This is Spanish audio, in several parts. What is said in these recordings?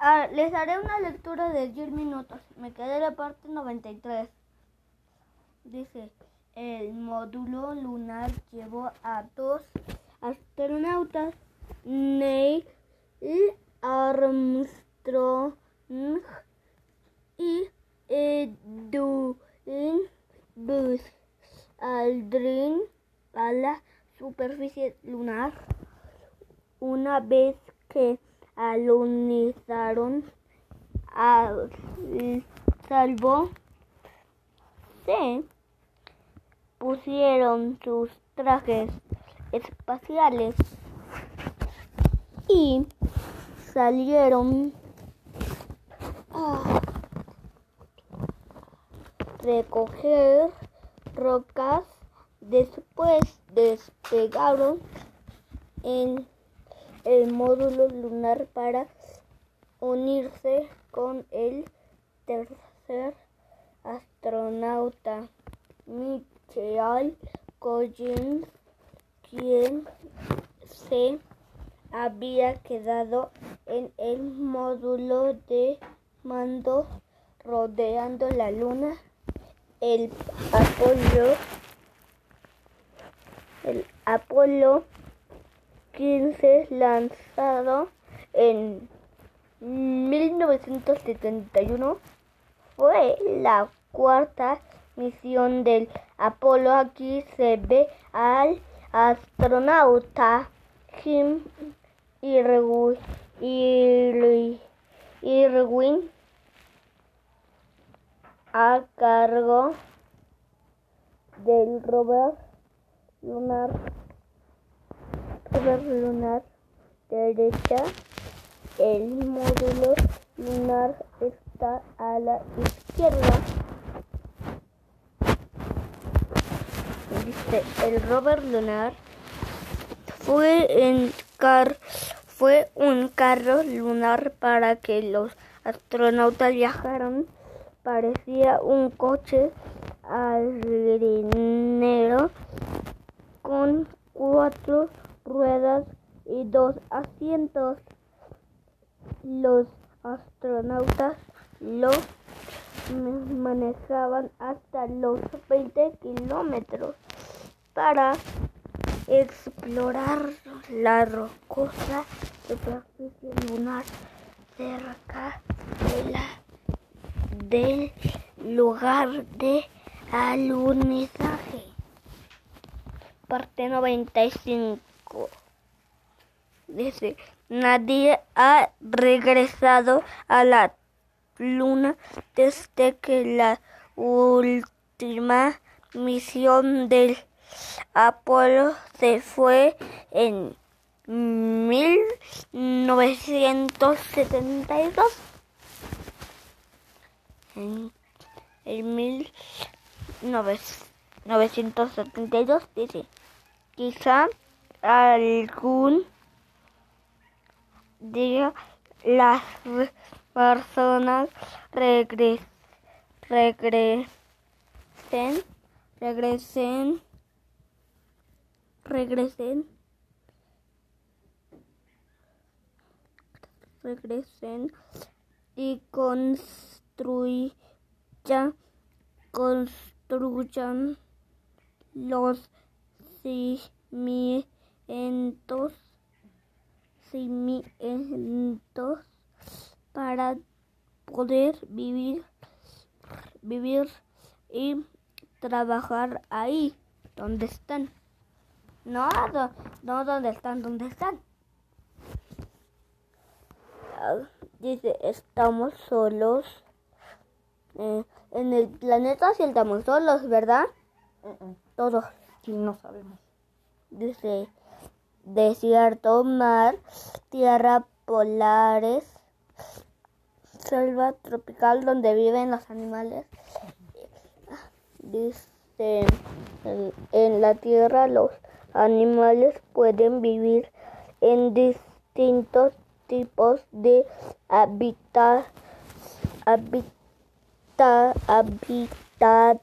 ah, les haré una lectura de 10 minutos. Me quedé en la parte 93. Dice, el módulo lunar llevó a dos astronautas, Neil Armstrong y Edwin Buzz Aldrin a la superficie lunar. Una vez que alunizaron al salvo, se pusieron sus trajes espaciales y salieron a recoger rocas. Después despegaron en el módulo lunar para unirse con el tercer astronauta, Michael Collins, quien se había quedado en el módulo de mando rodeando la luna. El Apolo, el Apolo 15 lanzado en 1971 fue la cuarta misión del Apolo. Aquí se ve al astronauta Jim Irwin a cargo del rover lunar lunar derecha. El módulo lunar está a la izquierda. Dice el rover lunar fue en car fue un carro lunar para que los astronautas viajaran parecía un coche arenero con cuatro ruedas y dos asientos. Los astronautas lo manejaban hasta los 20 kilómetros para explorar la rocosa superficie lunar cerca de la del lugar de alunizaje. Parte 95. Dice, nadie ha regresado a la luna desde que la última misión del Apolo se fue en 1972 en, en 1972 dice, quizá algún día las personas regres, regresen, regresen, regresen, regresen y construyan, construyan los cimientos, cimientos para poder vivir, vivir y trabajar ahí donde están. No, do- no donde están, donde están. Ah, Dice, estamos solos. Eh, en el planeta sí estamos solos, ¿verdad? Todos. Sí, no sabemos. Dice, desierto, mar, tierra polares, selva tropical donde viven los animales. Dice, en, la tierra los animales pueden vivir en distintos tipos de hábitat, hábitat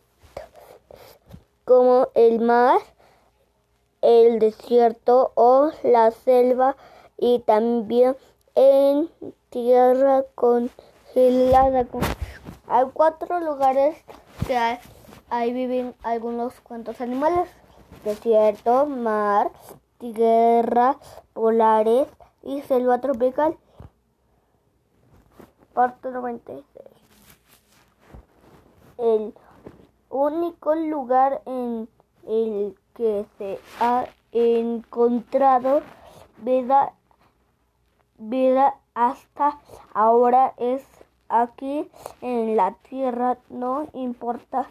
como el mar, el desierto o la selva y también en tierra congelada. Hay cuatro lugares que hay, ahí viven algunos cuantos animales. Desierto, mar, tierra, polares y selva tropical. Parte 96. El único lugar en el que se ha encontrado vida, vida hasta ahora es aquí en la Tierra, no importa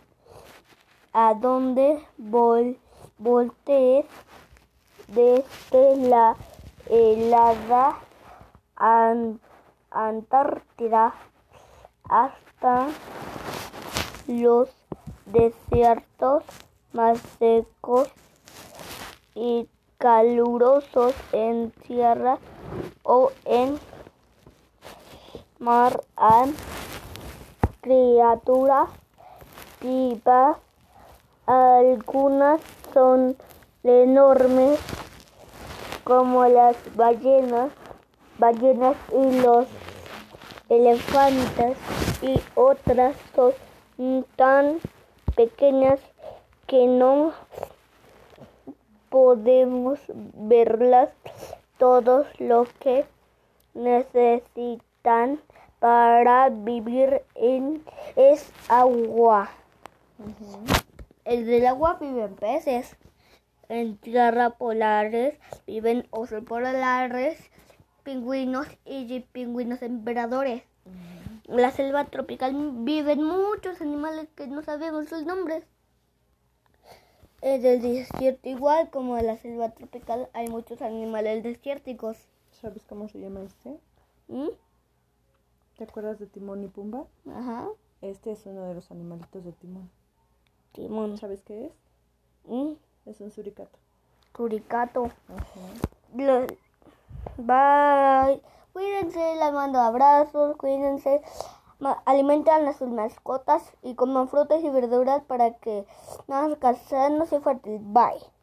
a dónde vol voltees desde la helada Antártida hasta los desiertos más secos y calurosos en tierra o en mar hay criaturas vivas. Algunas son enormes como las ballenas, ballenas y los elefantes y otras son tan pequeñas que no podemos verlas todos lo que necesitan para vivir en es agua. El del agua viven peces. En tierra polares viven osos polares, pingüinos y pingüinos emperadores. En la selva tropical viven muchos animales que no sabemos sus nombres. En el desierto, igual como en la selva tropical, hay muchos animales desérticos. ¿Sabes cómo se llama este? ¿Mm? ¿Te acuerdas de Timón y Pumba? Ajá. Este es uno de los animalitos de Timón. Timón. ¿Sabes qué es? ¿Mm? Es un suricato. Curicato. Ajá. Los- Bye. Cuídense, les mando abrazos, cuídense. Alimentan a sus mascotas y coman frutas y verduras para que cansen, no se fuertes. Bye.